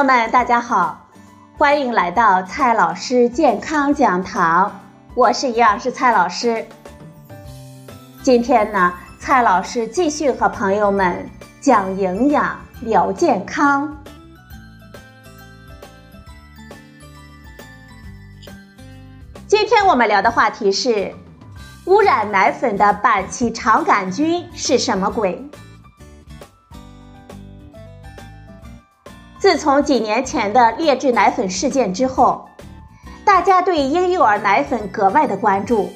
朋友们，大家好，欢迎来到蔡老师健康讲堂，我是营养师蔡老师。今天呢，蔡老师继续和朋友们讲营养、聊健康。今天我们聊的话题是。污染奶粉的板崎肠杆菌是什么鬼？自从几年前的劣质奶粉事件之后，大家对婴幼儿奶粉格外的关注。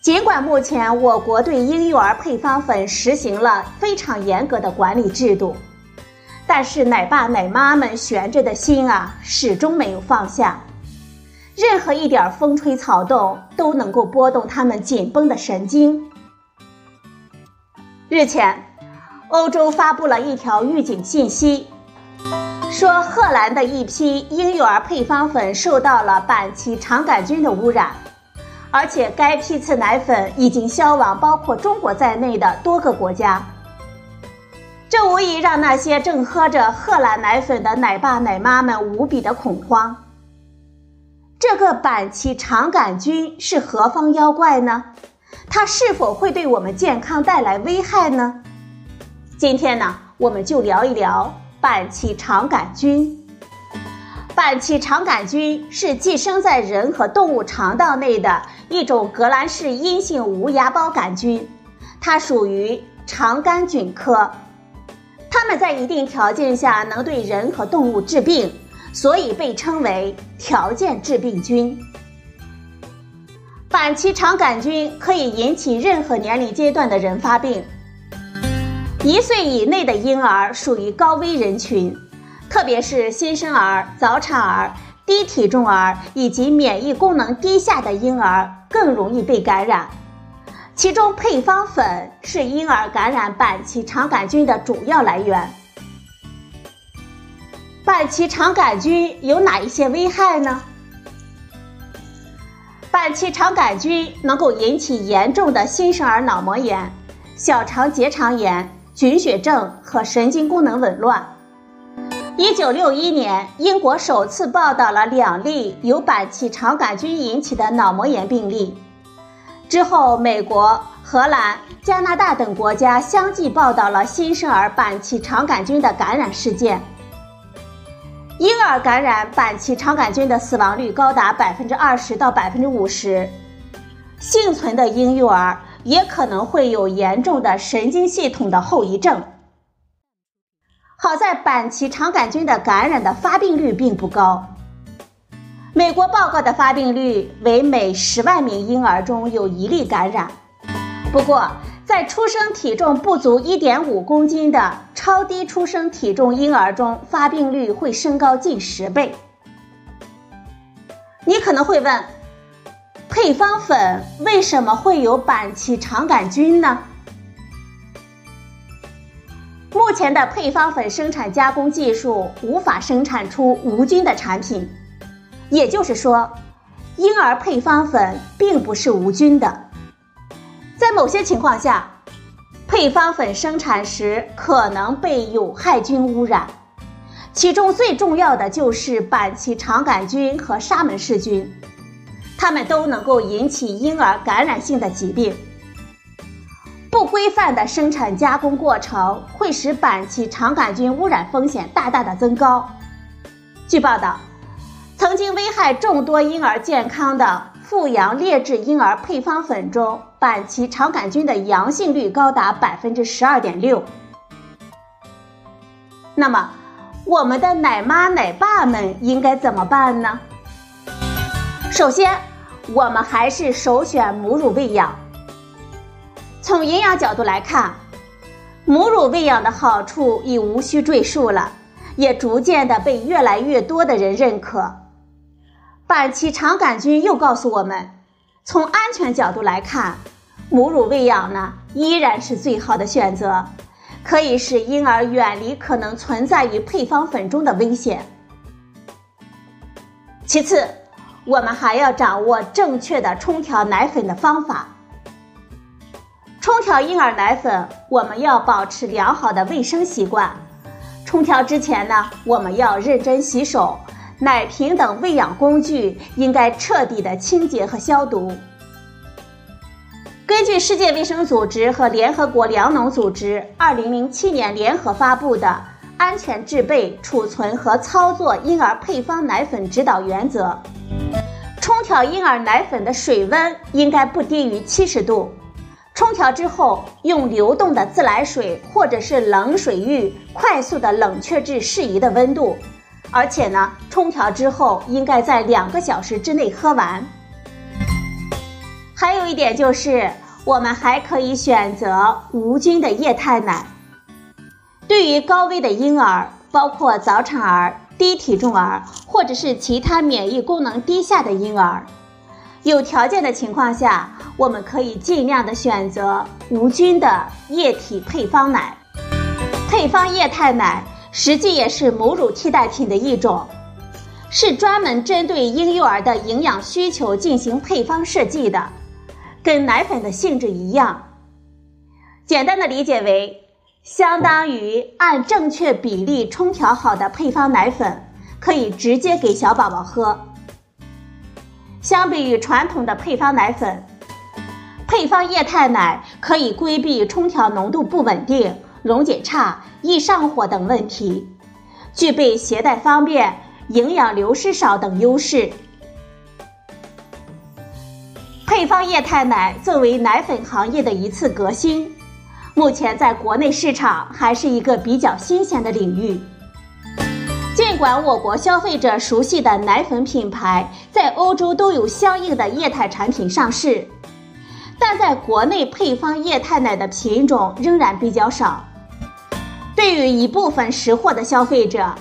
尽管目前我国对婴幼儿配方粉实行了非常严格的管理制度，但是奶爸奶妈们悬着的心啊，始终没有放下。任何一点风吹草动都能够拨动他们紧绷的神经。日前，欧洲发布了一条预警信息，说荷兰的一批婴幼儿配方粉受到了板崎肠杆菌的污染，而且该批次奶粉已经销往包括中国在内的多个国家。这无疑让那些正喝着荷兰奶粉的奶爸奶妈们无比的恐慌。这个板崎肠杆菌是何方妖怪呢？它是否会对我们健康带来危害呢？今天呢，我们就聊一聊板崎肠杆菌。板崎肠杆菌是寄生在人和动物肠道内的一种革兰氏阴性无芽孢杆菌，它属于肠杆菌科。它们在一定条件下能对人和动物致病。所以被称为条件致病菌。板崎肠杆菌可以引起任何年龄阶段的人发病。一岁以内的婴儿属于高危人群，特别是新生儿、早产儿、低体重儿以及免疫功能低下的婴儿更容易被感染。其中配方粉是婴儿感染板崎肠杆菌的主要来源。板崎肠杆菌有哪一些危害呢？板崎肠杆菌能够引起严重的新生儿脑膜炎、小肠结肠炎、菌血症和神经功能紊乱。一九六一年，英国首次报道了两例由板崎肠杆菌引起的脑膜炎病例。之后，美国、荷兰、加拿大等国家相继报道了新生儿板崎肠杆菌的感染事件。婴儿感染板崎肠杆菌的死亡率高达百分之二十到百分之五十，幸存的婴幼儿也可能会有严重的神经系统的后遗症。好在板崎肠杆菌的感染的发病率并不高，美国报告的发病率为每十万名婴儿中有一例感染。不过，在出生体重不足一点五公斤的超低出生体重婴儿中，发病率会升高近十倍。你可能会问，配方粉为什么会有板崎肠杆菌呢？目前的配方粉生产加工技术无法生产出无菌的产品，也就是说，婴儿配方粉并不是无菌的。在某些情况下，配方粉生产时可能被有害菌污染，其中最重要的就是板崎肠杆菌和沙门氏菌，它们都能够引起婴儿感染性的疾病。不规范的生产加工过程会使板崎肠杆菌污染风险大大的增高。据报道，曾经危害众多婴儿健康的。富阳劣质婴儿配方粉中板崎肠杆菌的阳性率高达百分之十二点六。那么，我们的奶妈奶爸们应该怎么办呢？首先，我们还是首选母乳喂养。从营养角度来看，母乳喂养的好处已无需赘述了，也逐渐的被越来越多的人认可。板崎肠杆菌又告诉我们，从安全角度来看，母乳喂养呢依然是最好的选择，可以使婴儿远离可能存在于配方粉中的危险。其次，我们还要掌握正确的冲调奶粉的方法。冲调婴儿奶粉，我们要保持良好的卫生习惯。冲调之前呢，我们要认真洗手，奶瓶等喂养工具应该彻底的清洁和消毒。根据世界卫生组织和联合国粮农组织2007年联合发布的《安全制备、储存和操作婴儿配方奶粉指导原则》，冲调婴儿奶粉的水温应该不低于70度。冲调之后，用流动的自来水或者是冷水浴快速的冷却至适宜的温度，而且呢，冲调之后应该在两个小时之内喝完。还有一点就是，我们还可以选择无菌的液态奶。对于高危的婴儿，包括早产儿、低体重儿或者是其他免疫功能低下的婴儿，有条件的情况下，我们可以尽量的选择无菌的液体配方奶。配方液态奶实际也是母乳替代品的一种，是专门针对婴幼儿的营养需求进行配方设计的。跟奶粉的性质一样，简单的理解为，相当于按正确比例冲调好的配方奶粉，可以直接给小宝宝喝。相比于传统的配方奶粉，配方液态奶可以规避冲调浓度不稳定、溶解差、易上火等问题，具备携带方便、营养流失少等优势。配方液态奶作为奶粉行业的一次革新，目前在国内市场还是一个比较新鲜的领域。尽管我国消费者熟悉的奶粉品牌在欧洲都有相应的液态产品上市，但在国内配方液态奶的品种仍然比较少。对于一部分识货的消费者，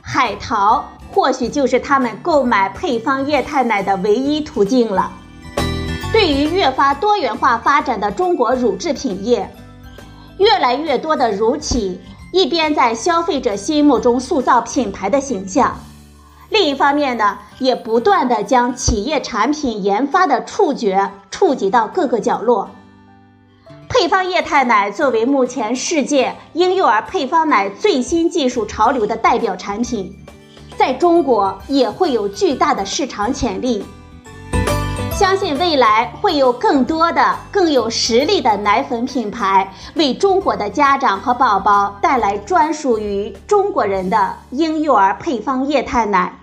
海淘或许就是他们购买配方液态奶的唯一途径了。对于越发多元化发展的中国乳制品业，越来越多的乳企一边在消费者心目中塑造品牌的形象，另一方面呢，也不断的将企业产品研发的触觉触及到各个角落。配方液态奶作为目前世界婴幼儿配方奶最新技术潮流的代表产品，在中国也会有巨大的市场潜力。相信未来会有更多的、更有实力的奶粉品牌，为中国的家长和宝宝带来专属于中国人的婴幼儿配方液态奶。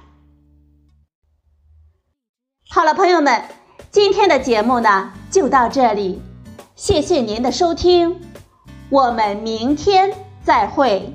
好了，朋友们，今天的节目呢就到这里，谢谢您的收听，我们明天再会。